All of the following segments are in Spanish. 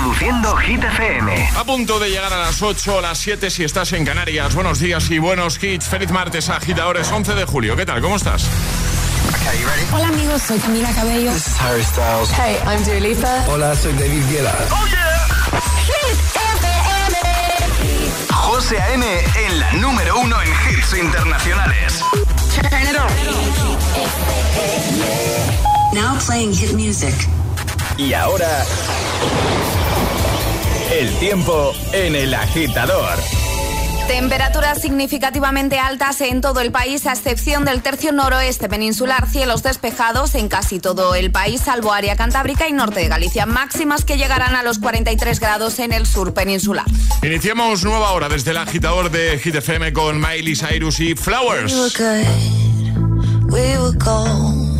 Reproduciendo Hit FM. A punto de llegar a las 8 o las 7 si estás en Canarias. Buenos días y buenos hits. Feliz martes, agitadores. 11 de julio. ¿Qué tal? ¿Cómo estás? Hola amigos, soy Camila Cabello. This is Harry Styles. Hey, I'm Dua Lipa. Hola, soy David Guetta. ¡Oh, yeah! José A.M. en la número uno en hits internacionales. Now playing hit music. Y ahora... El tiempo en el agitador. Temperaturas significativamente altas en todo el país, a excepción del tercio noroeste peninsular, cielos despejados en casi todo el país, salvo área cantábrica y norte de Galicia, máximas que llegarán a los 43 grados en el sur peninsular. Iniciamos nueva hora desde el agitador de Hit FM con Miley Cyrus y Flowers. We were gold,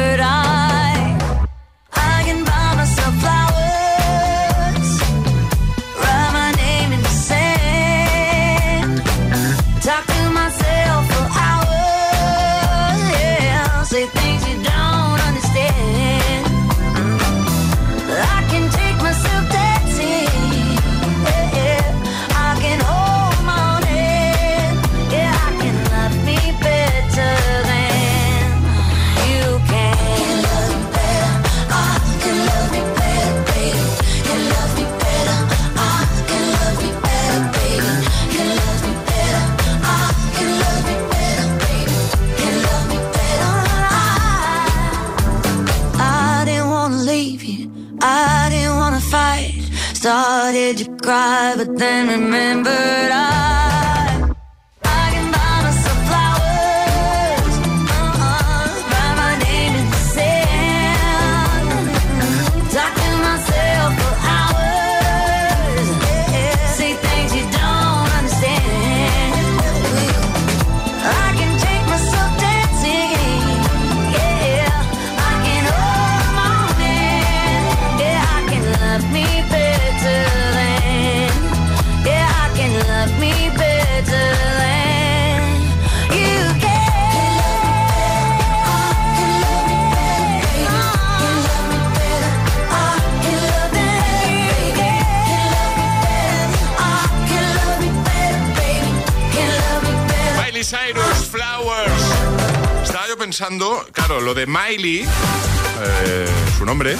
then remember pensando, claro, lo de Miley, eh, su nombre,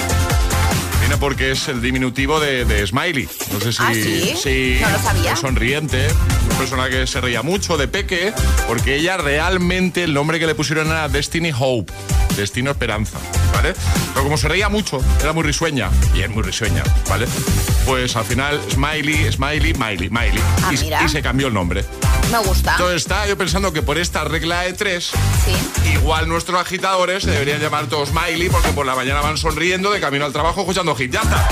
viene porque es el diminutivo de, de Smiley. No sé si. ¿Ah, sí? No lo sabía. sonriente, una persona que se reía mucho de Peque, porque ella realmente el nombre que le pusieron era Destiny Hope, Destino Esperanza, ¿vale? Pero como se reía mucho, era muy risueña, y es muy risueña, ¿vale? Pues al final, Smiley, Smiley, Miley, Miley. Ah, y, se cambió el nombre. Me gusta. Entonces estaba yo pensando que por esta regla de tres, Sí. igual nuestros agitadores se deberían llamar todos Miley porque por la mañana van sonriendo de camino al trabajo escuchando hit. Ya está.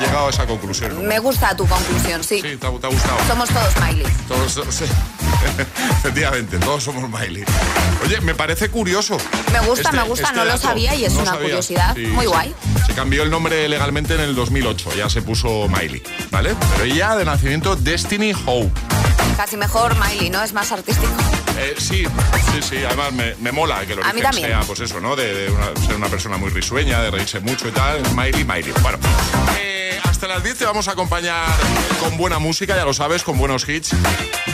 He llegado a esa conclusión. Me gusta tu conclusión, sí. Sí, te, ha- te ha gustado. Somos todos Miley. Todos, sí. Efectivamente, todos somos Miley. Oye, me parece curioso. Este, Me gusta, me gusta, no lo sabía y es una curiosidad. Muy guay. Se cambió el nombre legalmente en el 2008, ya se puso Miley, ¿vale? Pero ella de nacimiento Destiny Hope. Casi mejor Miley, ¿no? Es más artístico. Eh, sí, sí, sí. Además me, me mola que lo A mí también. sea, pues eso, ¿no? De, de una- ser una persona muy risueña, de reírse mucho y tal. Miley, Miley. Bueno, eh, hasta las 10 te vamos a acompañar con buena música, ya lo sabes, con buenos hits.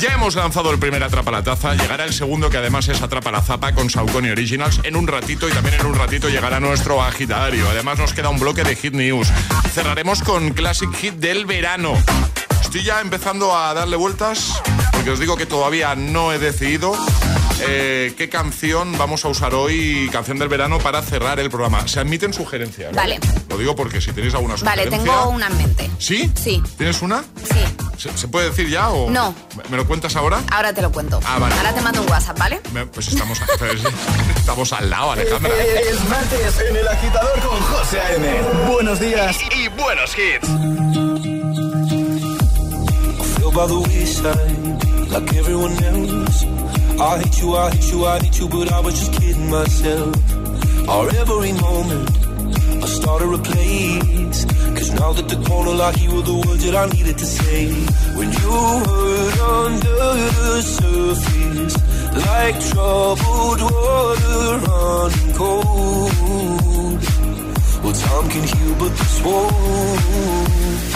Ya hemos lanzado el primer Atrapa la Taza. Llegará el segundo, que además es Atrapa la Zapa con Saucony Originals en un ratito y también en un ratito llegará nuestro agitario. Además nos queda un bloque de Hit News. Cerraremos con Classic Hit del verano. Estoy ya empezando a darle vueltas porque os digo que todavía no he decidido eh, qué canción vamos a usar hoy, canción del verano, para cerrar el programa. Se admiten sugerencias. Vale. Lo digo porque si tenéis alguna Vale, sugerencia. tengo una en mente. ¿Sí? Sí. ¿Tienes una? Sí, ¿Se, se puede decir ya o.? No. ¿Me- ¿Me lo cuentas ahora? ahora te lo cuento. Ah, vale. Ahora te mando un WhatsApp, ¿vale? Me- Pues estamos, estamos al lado, Alejandra. Es martes en el agitador con José A.M. Buenos días y buenos hits. feel by the wayside like everyone else. I hate you, I hate you, I hate you, but I was just kidding myself. Our every moment, I started a place. Cause now that the corner lock, you were the words that I needed to say. When you hurt under the surface, like troubled water running cold. Well, time can heal, but this won't.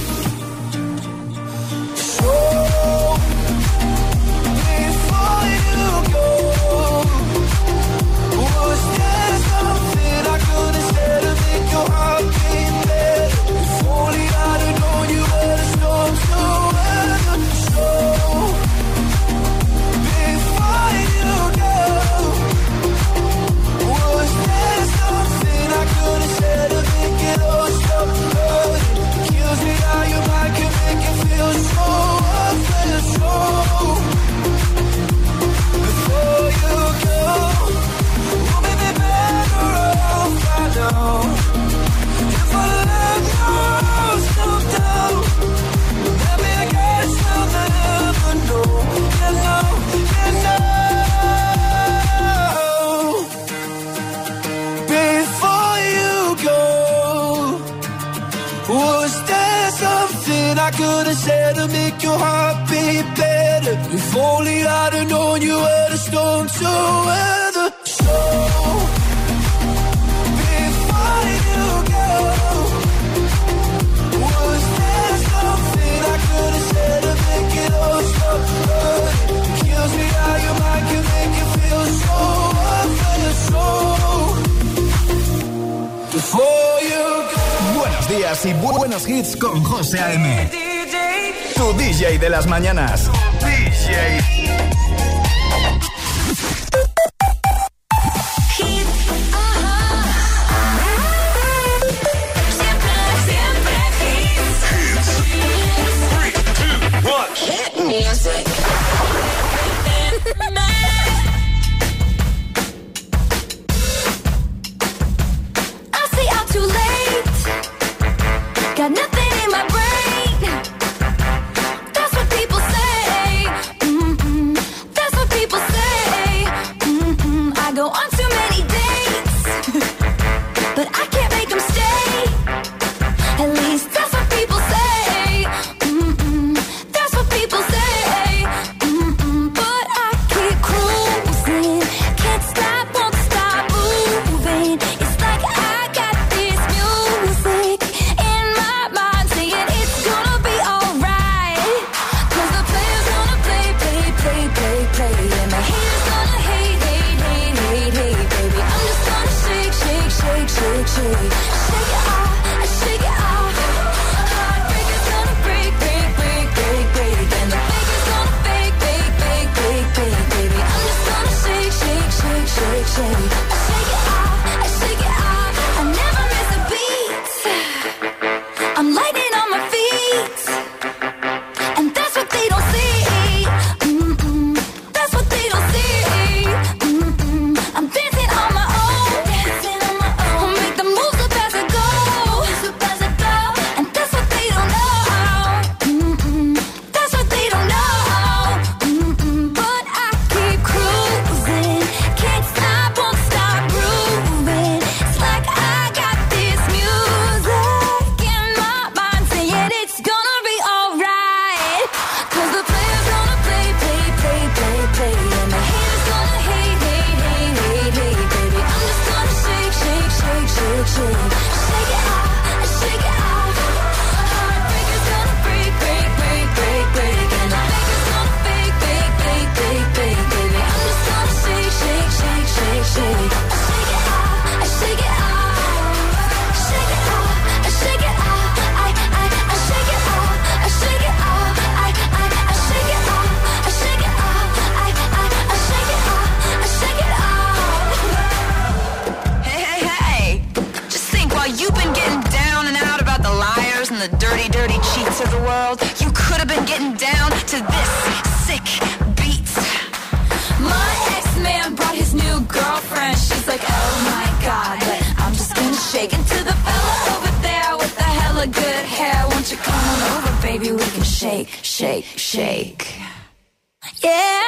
Yeah.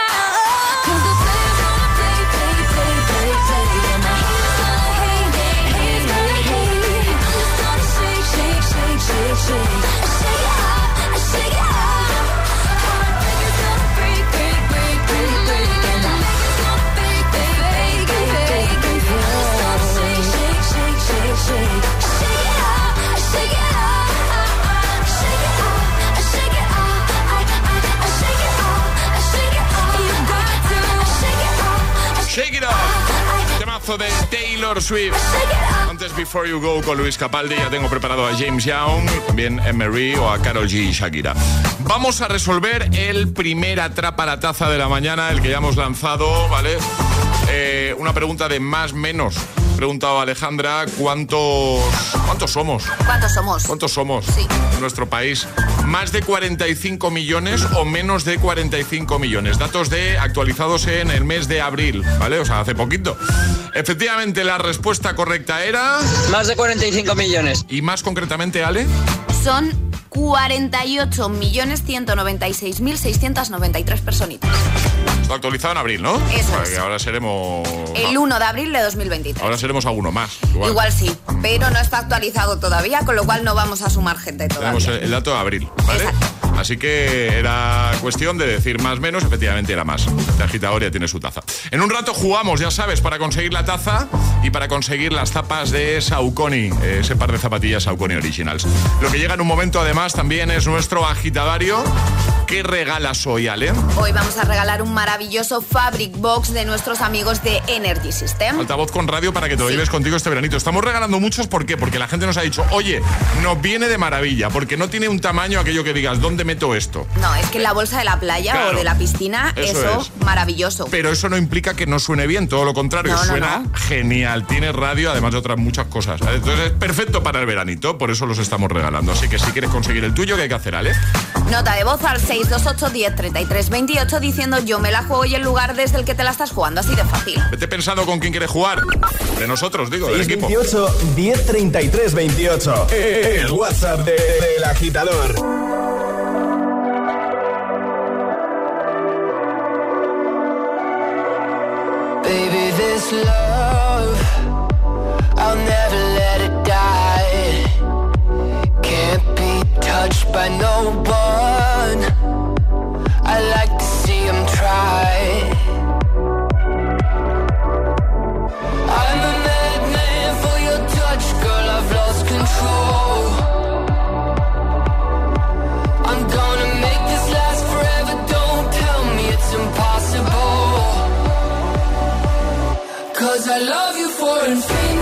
De Taylor Swift. Antes Before You Go con Luis Capaldi, ya tengo preparado a James Young, también Emery o a Carol G y Shakira. Vamos a resolver el primer atrapa la taza de la mañana, el que ya hemos lanzado, ¿vale? Eh, una pregunta de más menos. Preguntado a Alejandra, ¿cuántos, ¿cuántos somos? ¿Cuántos somos? ¿Cuántos somos Sí. en nuestro país? ¿Más de 45 millones o menos de 45 millones? Datos de actualizados en el mes de abril, ¿vale? O sea, hace poquito. Efectivamente, la respuesta correcta era... Más de 45 millones. Y más concretamente, Ale, Son 48.196.693 personitas. está actualizado en abril, ¿no? Eso es. ahora seremos... El 1 de abril de 2023. Ahora seremos alguno más. Igual. Igual sí, pero no está actualizado todavía, con lo cual no vamos a sumar gente Tenemos todavía. el, el dato de abril, ¿vale? Exacto. Así que era cuestión de decir más menos, efectivamente era más. Este agitador ya tiene su taza. En un rato jugamos, ya sabes, para conseguir la taza y para conseguir las zapas de Saucony, ese par de zapatillas Saucony Originals. Lo que llega en un momento además también es nuestro agitadario. ¿Qué regalas hoy, Ale? Hoy vamos a regalar un maravilloso Fabric Box de nuestros amigos de Energy System. Altavoz con radio para que te lo lleves contigo este veranito. Estamos regalando muchos, ¿por qué? Porque la gente nos ha dicho, oye, nos viene de maravilla, porque no tiene un tamaño aquello que digas, ¿dónde meto esto? No, es que en la bolsa de la playa Claro. o de la piscina, Eso eso, es. maravilloso. Pero eso no implica que no suene bien, todo lo contrario, No, no, suena no. genial, tiene radio, además de otras muchas cosas. Entonces es perfecto para el veranito, por eso los estamos regalando. Así que si quieres conseguir el tuyo, ¿qué hay que hacer, Ale? Nota de voz al 628 10 33 28 diciendo yo me la juego y el lugar desde el que te la estás jugando, así de fácil. Vete pensando con quién quieres jugar. De nosotros, digo, del equipo. 628 1033 28. El WhatsApp de- del agitador. Baby, this love, I'll never let it die. Can't be touched by no one. I like to try. I'm a madman for your touch, girl. I've lost control. I'm gonna make this last forever. Don't tell me it's impossible. Cause I love you for infinity.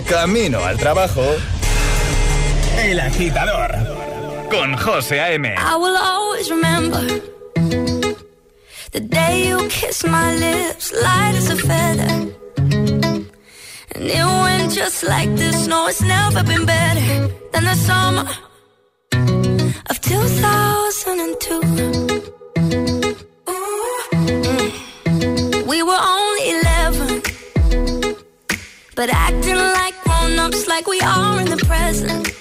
De camino al trabajo. El agitador. Con José A.M. I will always remember the day you kissed my lips, light as a feather. And it went just like this. No, it's never been better than the summer of 2002. But acting like grown ups, like we are in the present.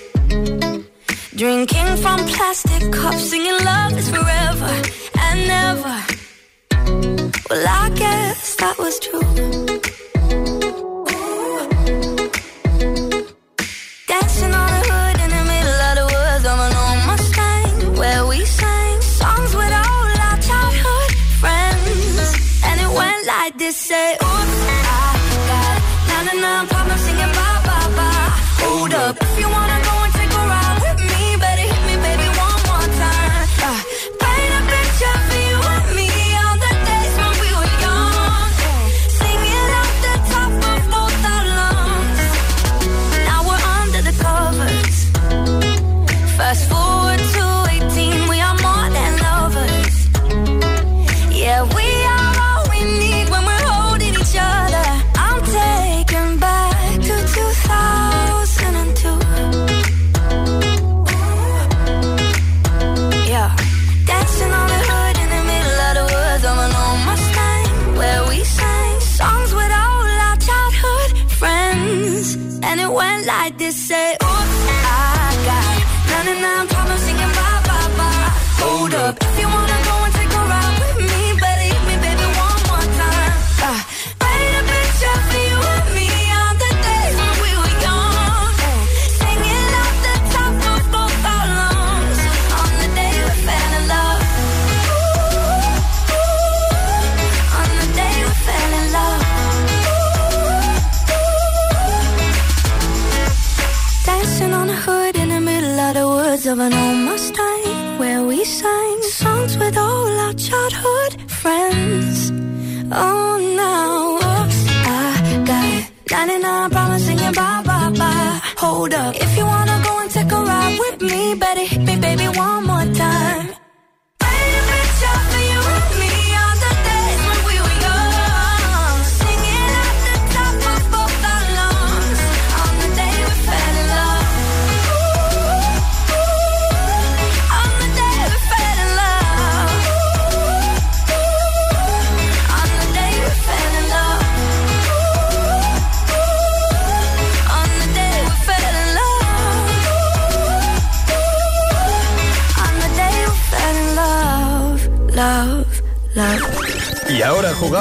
Drinking from plastic cups, singing love is forever and never. Well, I guess that was true.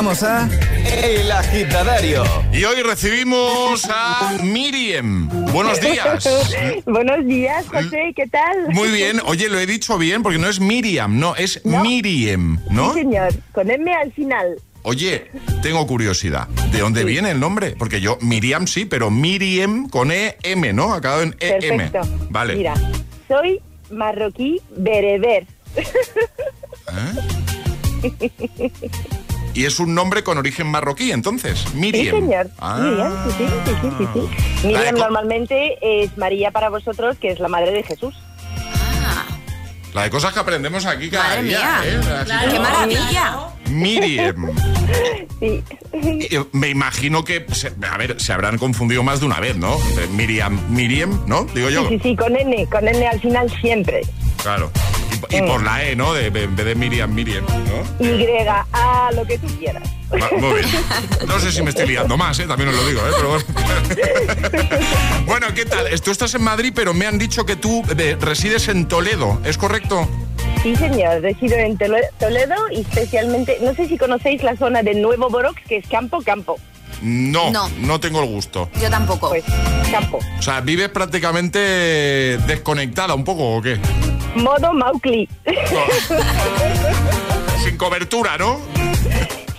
A El Agitadario. Y hoy recibimos a Miriam. Buenos días. Buenos días, José, ¿qué tal? Muy bien. Oye, lo he dicho bien porque no es Miriam, no, es Miriam, ¿no? Sí, señor, con M al final. Oye, tengo curiosidad. ¿De dónde viene el nombre? Porque yo, Miriam sí, pero Miriam con E-M, ¿no? Acabado en E-M. Perfecto. Vale. Mira, soy marroquí bereber. ¿Eh? Y es un nombre con origen marroquí, entonces. Miriam. Sí, señor. Ah. Miriam, sí, sí, sí, sí, sí, sí. Miriam normalmente es María para vosotros, que es la madre de Jesús. La de cosas que aprendemos aquí cada Madre día. mía. ¿eh? ¡Qué maravilla! Miriam. Sí. Eh, Me imagino que, se- a ver, se habrán confundido más de una vez, ¿no? Miriam, Miriam, ¿no? Digo yo. Sí, sí, sí, con N, con N al final siempre. Claro. Y por la E, ¿no? De, en vez de Miriam, Miriam, ¿no? Y, A, lo que tú quieras. Va- Muy bien. No sé si me estoy liando más, ¿eh? También os lo digo, ¿eh? Pero bueno. bueno, ¿qué tal? Tú estás en Madrid, pero me han dicho que tú eh, resides en Toledo, ¿es correcto? Sí, señor, resido en Tole- Toledo y especialmente, no sé si conocéis la zona de Nuevo Borox, que es campo, campo. No, No. no tengo el gusto. Yo tampoco. Pues, campo. O sea, vives prácticamente desconectada un poco, ¿o qué? Modo Maucli. Sin cobertura, ¿no?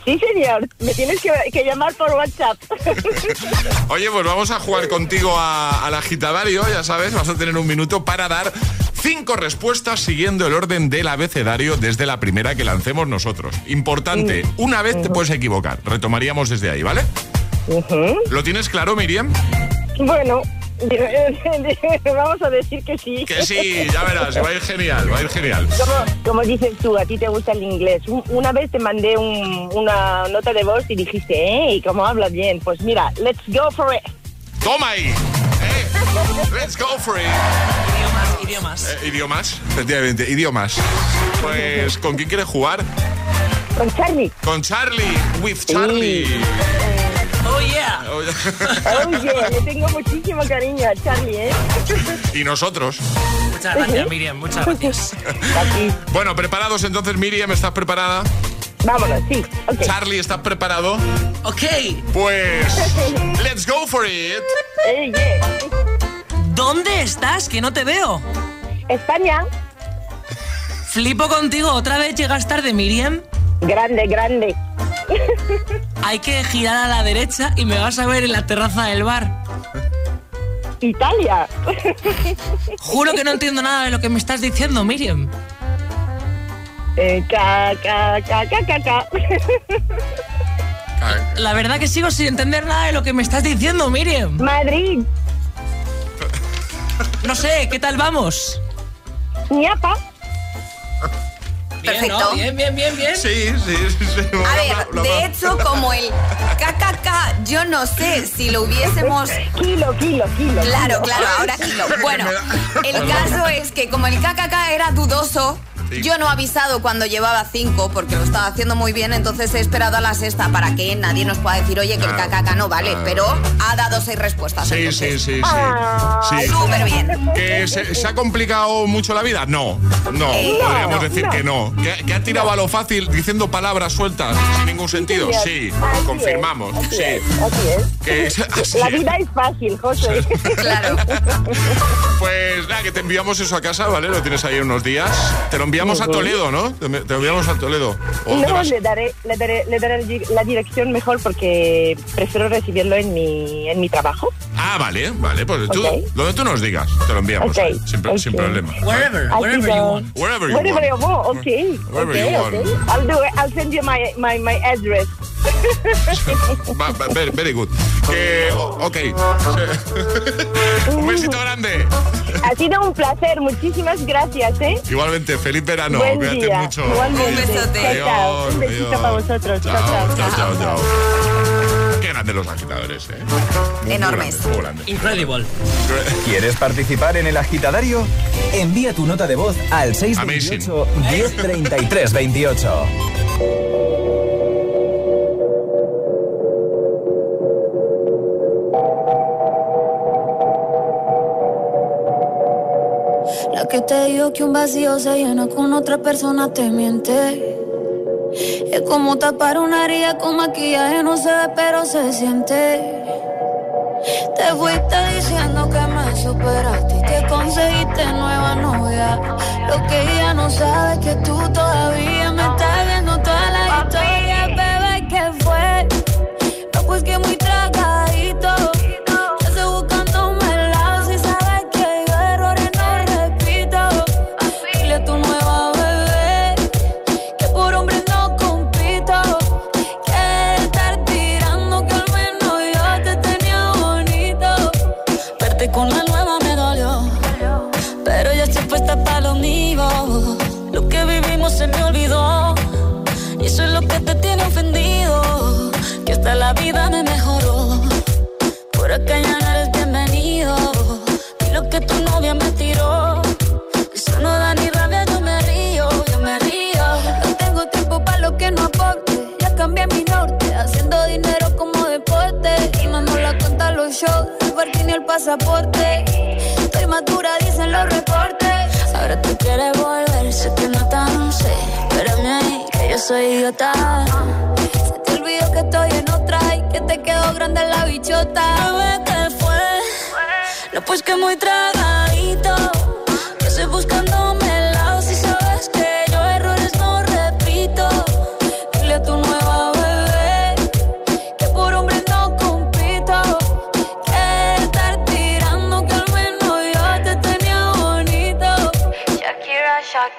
Sí, señor, me tienes que, que llamar por WhatsApp. Oye, pues vamos a jugar contigo a- al agitadario, ya sabes, vas a tener un minuto para dar cinco respuestas siguiendo el orden del abecedario desde la primera que lancemos nosotros. Importante, una vez te puedes equivocar, retomaríamos desde ahí, ¿vale? ¿Lo tienes claro, Miriam? Bueno, vamos a decir que sí. Que sí, ya verás, va a ir genial, va a ir genial. Como, como dices tú, a ti te gusta el inglés. Un- Una vez te mandé un- una nota de voz y dijiste, ¡eh! ¿Cómo hablas bien? Pues mira, let's go for it. ¡Toma ahí! ¿eh? Let's go for it. Idiomas, idiomas. Eh, idiomas, efectivamente, idiomas. Pues, ¿con quién quieres jugar? Con Charlie. Con Charlie, with Charlie. Oh, yeah. Oye, Oye, le tengo muchísimo cariño a Charlie, ¿eh? y nosotros. Muchas gracias, Miriam. Muchas gracias. Aquí. Bueno, preparados entonces, Miriam, ¿estás preparada? Vámonos, sí. Ok. Charlie, ¿estás preparado? Ok. Pues, let's go for it. Eh, yeah. ¿Dónde estás? Que no te veo. España, Flipo contigo. ¿Otra vez llegas tarde, Miriam? grande, grande. Hay que girar a la derecha y me vas a ver en la terraza del bar. Italia. Juro que no entiendo nada de lo que me estás diciendo, Miriam. Eh, ca, ca, ca, ca, ca, ca. La verdad que sigo sin entender nada de lo que me estás diciendo, Miriam. Madrid, No sé, ¿qué tal vamos? ñapa. Perfecto. ¿no? Bien, bien, bien, bien. Sí, sí, sí. sí. A ver, de hecho, como el KKK, yo no sé si lo hubiésemos... Kilo, kilo, kilo. Claro, kilo. claro, ahora kilo. Bueno, el caso es que como el KKK era dudoso, Sí. yo no he avisado cuando llevaba cinco porque lo estaba haciendo muy bien, entonces he esperado a la sexta para que nadie nos pueda decir, oye, que el Ah, KKK no vale, ah. pero ha dado seis respuestas. Sí, sí, entonces. sí, sí. Ah, sí. Súper bien. ¿Que se, se ha complicado mucho la vida? No, no, Eh, podríamos no, decir no. que no. ¿Que, que ha tirado a lo fácil diciendo palabras sueltas sin ningún sentido? Sí, Así confirmamos. es, así Sí. es, así es. Que es así. La vida es fácil, José. Claro. Pues nada, que te enviamos eso a casa, ¿vale? Lo tienes ahí unos días. Te lo enviamos a Toledo, ¿no? Te, enviamos a Toledo. ¿O dónde No, le daré, le daré, le daré la dirección mejor porque prefiero recibirlo en mi, en mi trabajo. Ah, vale, vale. Pues tú, donde tú nos digas, te lo enviamos. Ok, ¿eh? sin, pro- ok. sin problema. Wherever, wherever you want. Wherever you Wherever you want. okay. Wherever okay, you okay. want. I'll do it. I'll send you my, my, my address. Very, very good. Que, ok. Un besito grande. Ha sido un placer. Muchísimas gracias, ¿eh? Igualmente, feliz verano. Buen Cuídate día. mucho. Igualmente. Un besote. Chao. Un besito adiós. para vosotros. Chao, Chao, chao, chao. chao, chao. Qué grandes los agitadores, ¿eh? Muy, Enormes. Muy grandes, muy grandes. Incredible. ¿Quieres participar en el agitadario? Envía tu nota de voz al 628 1033 28. Que te dijo que un vacío se llena con otra persona te miente. Es como tapar una herida con maquillaje, no se ve, pero se siente. Te fuiste diciendo que me superaste y que conseguiste nueva novia. Lo que ella no sabe es que tú todavía me estás viendo toda la historia, bebé, ¿qué fue? No, pues que muy pasaporte. Estoy madura, dicen los reportes. Ahora tú quieres volver, sé que no tan sé. Espérame que yo soy idiota. Se te olvidó que estoy en otra y que te quedó grande la bichota. Bebé, ¿qué fue? No, pues que muy tragadito. Que estoy buscándome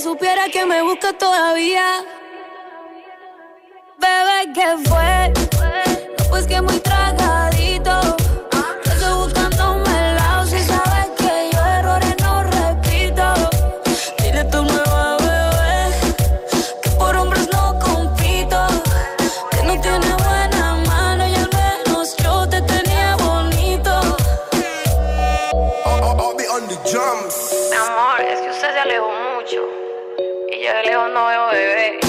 Supiera que me busca todavía. Bebé, ¿qué fue? No, pues que muy tragadito. No veo bebé.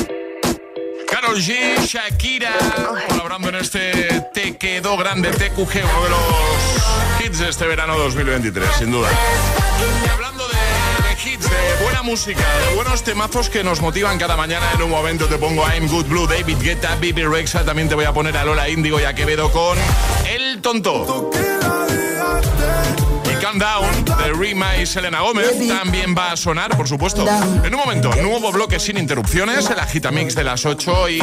Karol G, Shakira, colaborando en este Te quedó grande TQG, uno de los hits de este verano 2023, sin duda. Y hablando de, de hits, de buena música, de buenos temazos que nos motivan cada mañana, en un momento te pongo I'm Good Blue, David Guetta, Bibi Rexa, también te voy a poner a Lola Índigo y a Quevedo con El Tonto. Calm Down de Rima y Selena Gómez también va a sonar, por supuesto. En un momento, nuevo bloque sin interrupciones, el Agitamix de las 8 y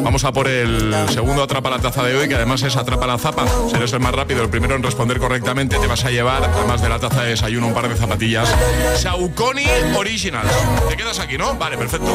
vamos a por el segundo Atrapa la Taza de hoy, que además es Atrapa la Zapa. Si eres el más rápido, el primero en responder correctamente, te vas a llevar, además de la taza de desayuno, un par de zapatillas Saucony Originals. Te quedas aquí, ¿no? Vale, perfecto.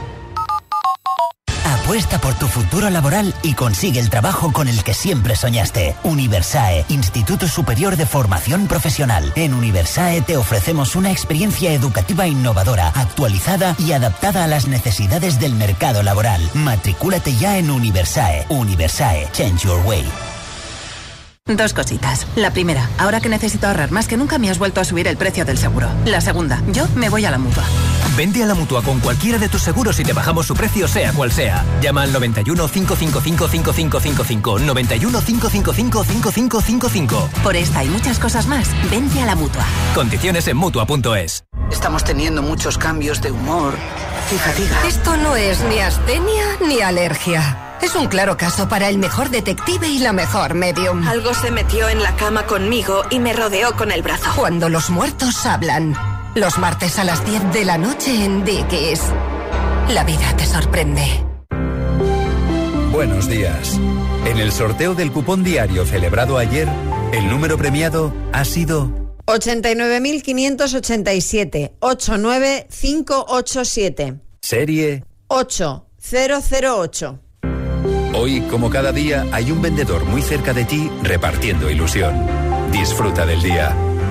Apuesta por tu futuro laboral y consigue el trabajo con el que siempre soñaste. Universae, Instituto Superior de Formación Profesional. En Universae te ofrecemos una experiencia educativa innovadora, actualizada y adaptada a las necesidades del mercado laboral. Matricúlate ya en Universae. Universae, Change Your Way. Dos cositas. La primera, ahora que necesito ahorrar más que nunca me has vuelto a subir el precio del seguro. La segunda, yo me voy a la mutua. Vente a la mutua con cualquiera de tus seguros y te bajamos su precio, sea cual sea. Llama al 91 555 5555. 91 555 5555. Por esta y muchas cosas más, vente a la mutua. Condiciones en mutua.es. Estamos teniendo muchos cambios de humor y fatiga. Esto no es ni astenia ni alergia. Es un claro caso para el mejor detective y la mejor medium. Algo se metió en la cama conmigo y me rodeó con el brazo. Cuando los muertos hablan. Los martes a las 10 de la noche en Dickies. La vida te sorprende. Buenos días. En el sorteo del cupón diario celebrado ayer, el número premiado ha sido 89.587 89587 serie 8008. Hoy, como cada día, hay un vendedor muy cerca de ti repartiendo ilusión. Disfruta del día.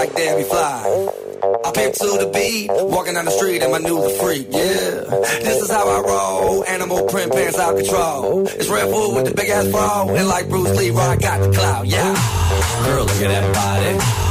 Like Debbie Fly. I pimp to the beat, walking down the street in my new the freak, yeah. This is how I roll, animal print pants out control. It's Red Bull with the big ass bra, and like Bruce Lee, I got the clout, yeah. Girl, look at that body.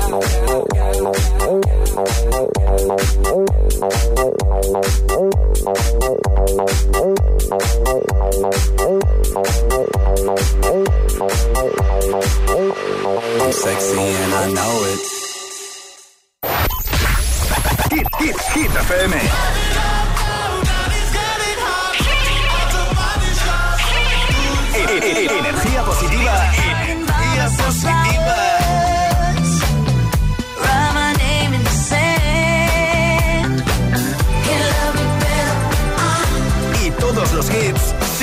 I'm sexy and I know it. Hit, hit, hit FM. Energía positiva. Energía positiva.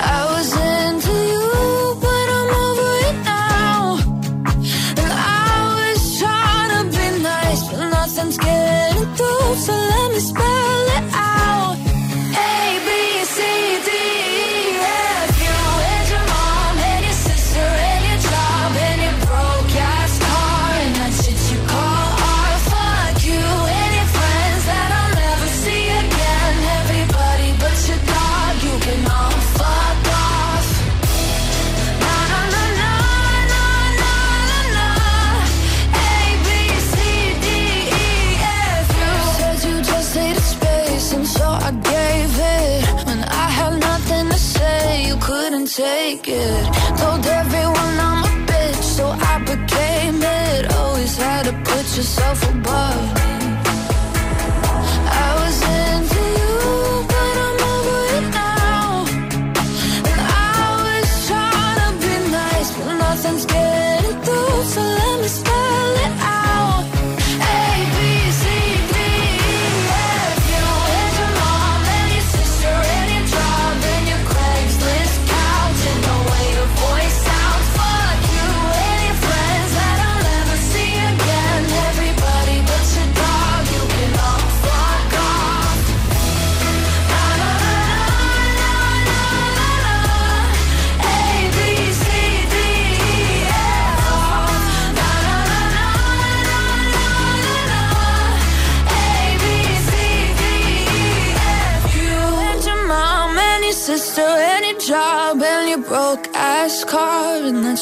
I was into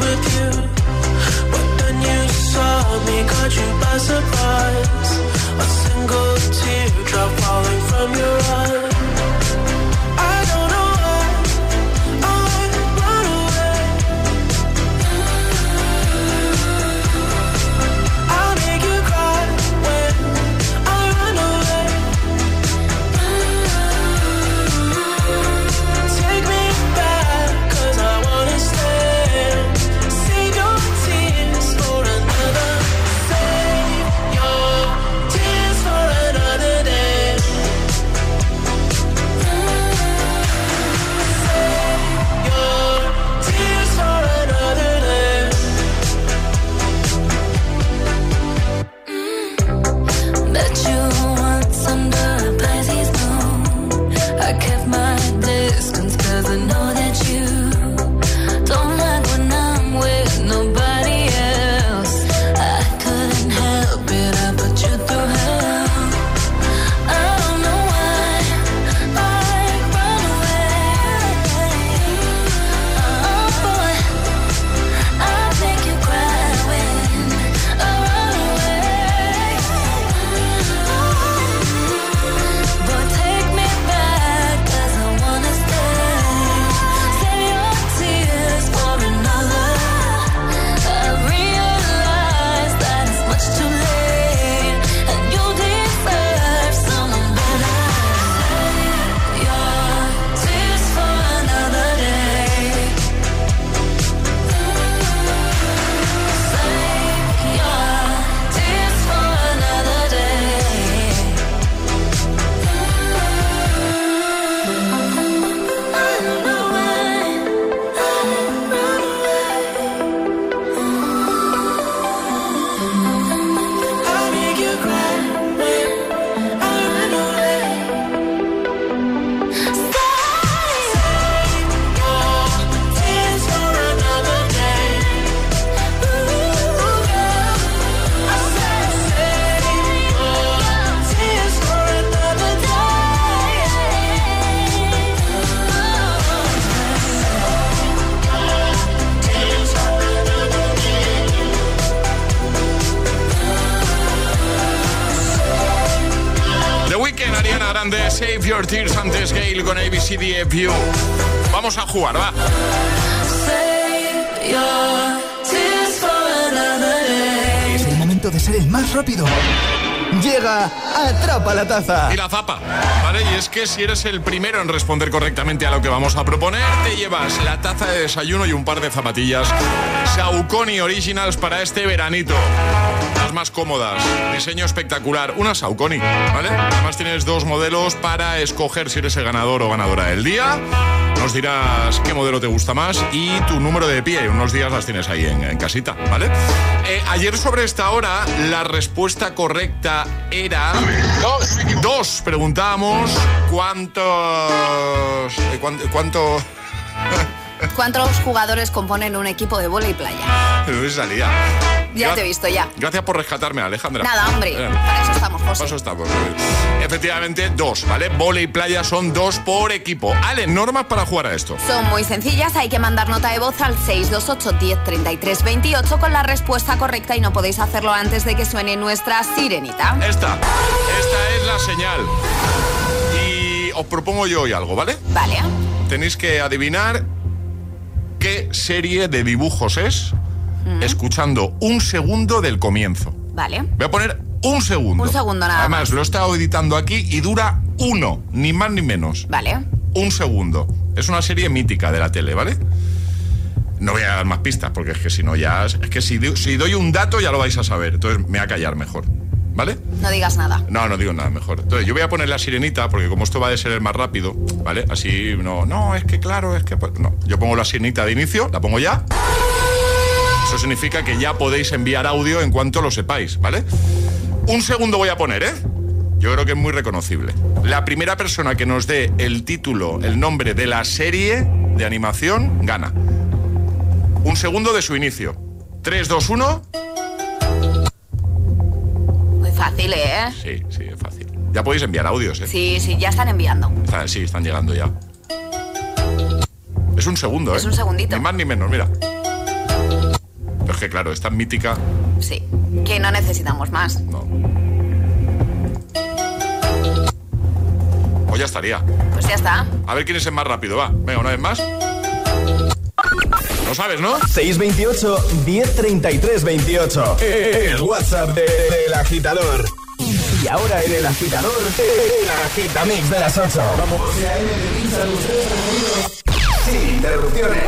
with you. But then you saw me, caught you by surprise. A single teardrop falling from your eye. Vamos a jugar, va. Es el momento de ser el más rápido. Llega Atrapa la Taza. Y la zapa, ¿vale? Y es que si eres el primero en responder correctamente a lo que vamos a proponer, te llevas la taza de desayuno y un par de zapatillas Saucony Originals para este veranito. Las más cómodas, diseño espectacular, una Saucony, ¿vale? Además tienes dos modelos para escoger si eres el ganador o ganadora del día. Nos dirás qué modelo te gusta más y tu número de pie. Unos días las tienes ahí en, en casita, ¿vale? Eh, ayer sobre esta hora la respuesta correcta era... Dos. Dos. Preguntábamos cuántos... eh, cuánto... cuánto... ¿Cuántos jugadores componen un equipo de vóley playa? No me salía. Ya Gra- te he visto, ya. Gracias por rescatarme, Alejandra. Nada, hombre. Eh, Para eso estamos, para José. eso estamos. Efectivamente, dos, ¿vale? Vole y playa son dos por equipo. Ale, normas para jugar a esto. Son muy sencillas, hay que mandar nota de voz al 628 10 33 28 con la respuesta correcta y no podéis hacerlo antes de que suene nuestra sirenita. Esta. Esta es la señal. Y os propongo yo hoy algo, ¿vale? Vale. Tenéis que adivinar qué serie de dibujos es escuchando un segundo del comienzo. Vale. Voy a poner un segundo. Un segundo nada Además, más. lo he estado editando aquí y dura uno, ni más ni menos. Vale. Un segundo. Es una serie mítica de la tele, ¿vale? No voy a dar más pistas porque es que si no ya... Es que si, si doy un dato ya lo vais a saber. Entonces me voy a callar mejor. ¿Vale? No digas nada. No, no digo nada mejor. Entonces yo voy a poner la sirenita porque como esto va a ser el más rápido, ¿vale? Así no, no, es que claro, es que... pues, No, yo pongo la sirenita de inicio, la pongo ya. Eso significa que ya podéis enviar audio en cuanto lo sepáis, ¿vale? Un segundo voy a poner, ¿eh? yo creo que es muy reconocible. La primera persona que nos dé el título, el nombre de la serie de animación, gana. Un segundo de su inicio. 3, 2, 1. Muy fácil, ¿eh? Sí, sí, es fácil. Ya podéis enviar audios, ¿eh? Sí, sí, ya están enviando. Está- sí, están llegando ya. Es un segundo, ¿eh? Es un segundito. Ni más ni menos, mira. Pero es que claro, es tan mítica. Sí, que no necesitamos más. Pues ya estaría. Pues ya está. A ver quién es el más rápido, va. Venga, una vez más. No sabes, ¿no? 628 1033 28. El WhatsApp de- del agitador. Y ahora en el agitador, el agitamix de las 8. Vamos. Sin interrupciones.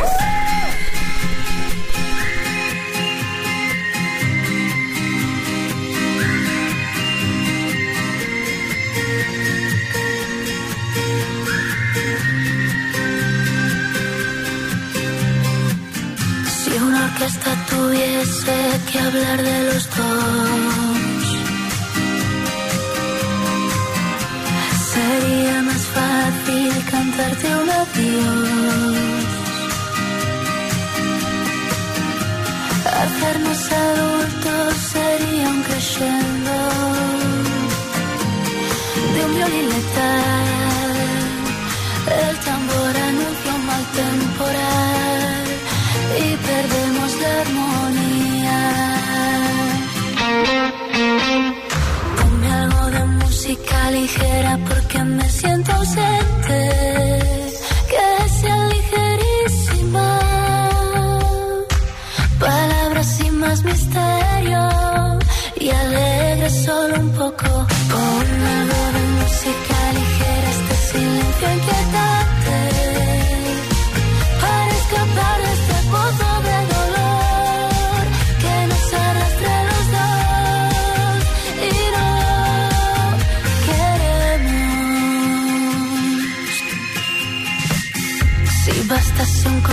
Una orquesta tuviese que hablar de los dos, sería más fácil cantarte un adiós. Hacernos adultos sería un crescendo de un violín letal. El tambor anuncia un mal temporal y perdemos Ponme algo de música ligera porque me siento ausente.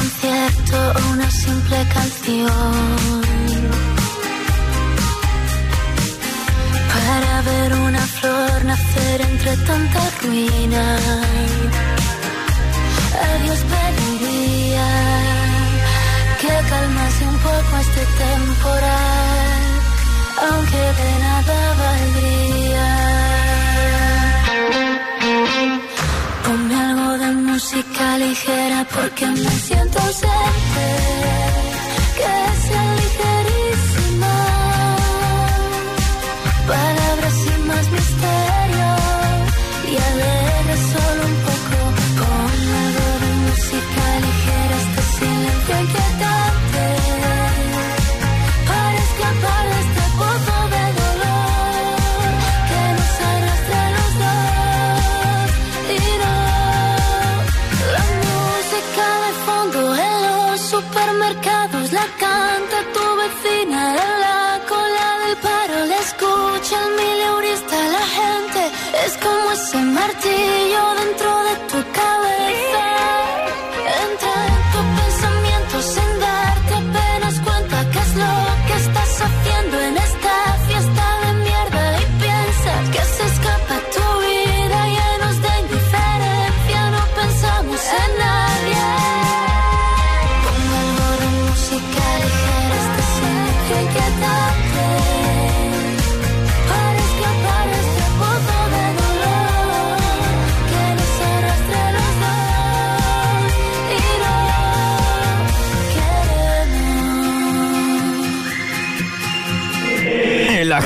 Concierto o una simple canción para ver una flor nacer entre tanta ruina. A Dios pediría que calmase un poco este temporal, aunque de nada música ligera porque me siento ausente, que sea ligerísima.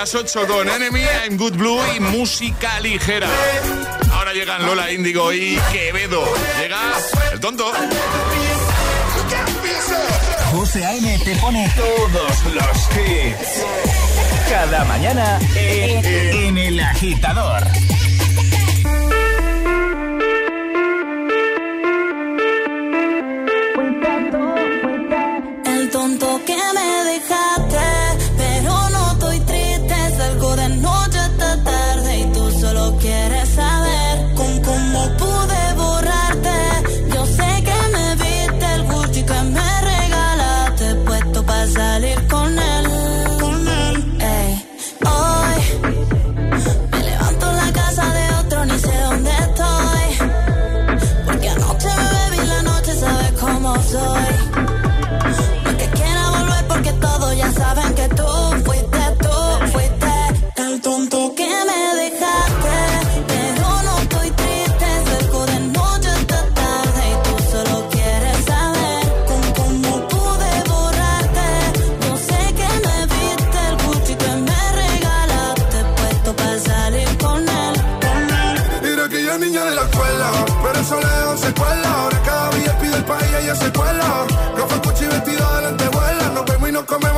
las 8 con Enemy, I'm Good Blue y música ligera. Ahora llegan Lola Índigo y Quevedo. Llega el tonto. José A.M. te pone todos los hits. Cada mañana en, en El Agitador.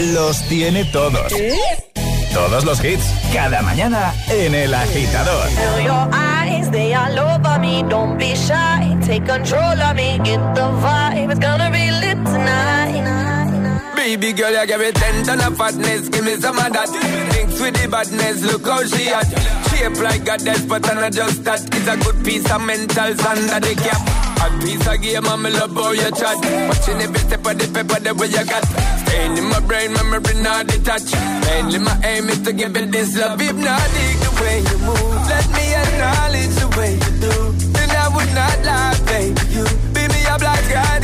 Los tiene todos. Todos los hits, cada mañana en El Agitador. Feel your eyes, they all over me. Don't be shy, take control of me. Get the vibe, it's gonna be lit tonight. Baby girl, you give me ten ton of fatness, give me some of that. Mix with the badness, look how she at. Shape like a death, but I'm not just that. It's a good piece of mental under the cap. A piece of game, I'm love how you chat. Watching every step of the paper, the way you got. Staying in my brain, memory not detached. Mainly my aim is to give it this love. If not, dig the way you move. Let me acknowledge the way you do. Then I would not lie, baby. You beat me up like Scotty.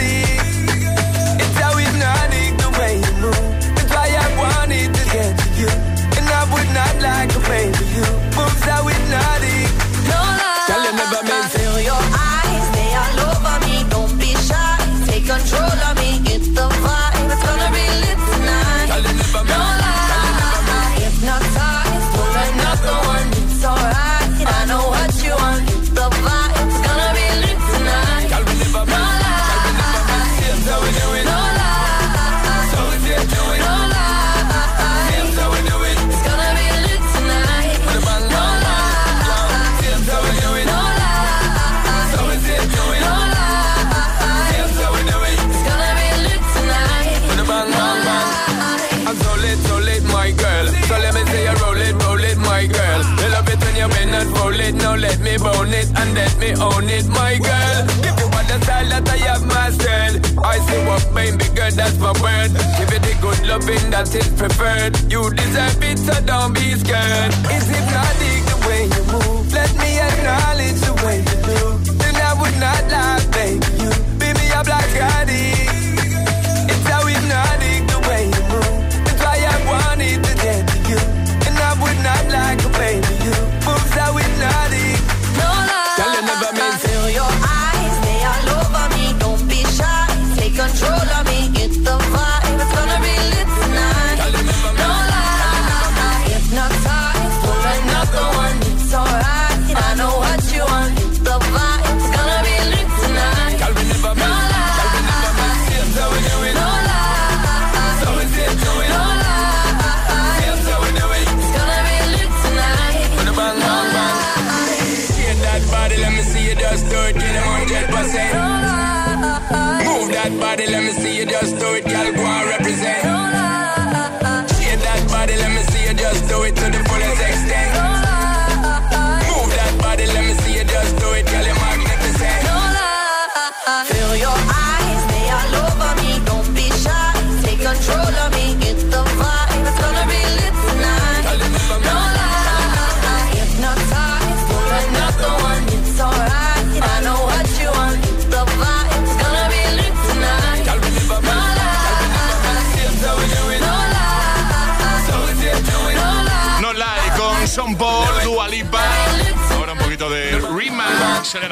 Girl, that's my word. Give it the good loving that is preferred. You deserve it, so don't be scared. It's hypnotic the way you move. Let me acknowledge the way you do. Then I would not lie,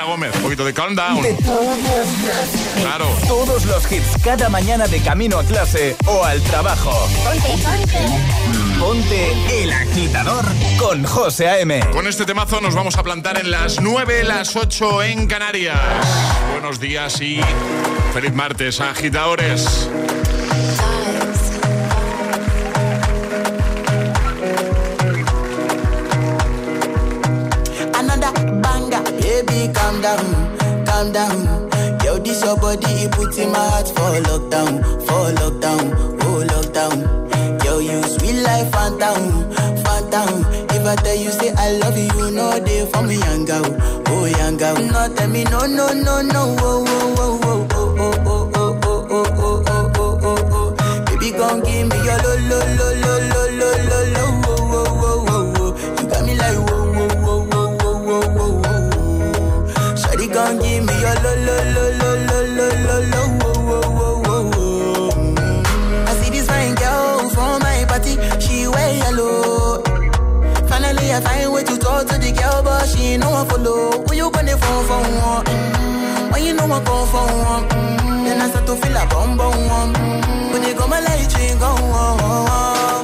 Gómez, un poquito de Calm Down. De todos los Claro. Todos los hits cada mañana de camino a clase o al trabajo. Ponte el agitador con José A.M. Con este temazo nos vamos a plantar en las 9, las 8 en Canarias. Buenos días y feliz martes, agitadores. Calm down, calm down. Yo, this your body, it puts in my heart for lockdown, for lockdown, oh lockdown. Yo, you sweet life, phantom, phantom. If I tell you say I love you, you know they for me, young girl, oh young girl. No, tell me no, no, no, no, oh, oh, oh, oh, oh, oh, oh, oh, oh, oh, oh, oh, oh, oh, oh. Baby, come give me your lo, lo, lo, lo, lo, lo, lo, I see this fine girl from my party, she wear yellow. Finally, I find to talk to the girl, but she no one follow. Who you gonna phone for one? When you know I come for then I start to feel a bum bum one. Mm, When you go my light ring go on. Yeah,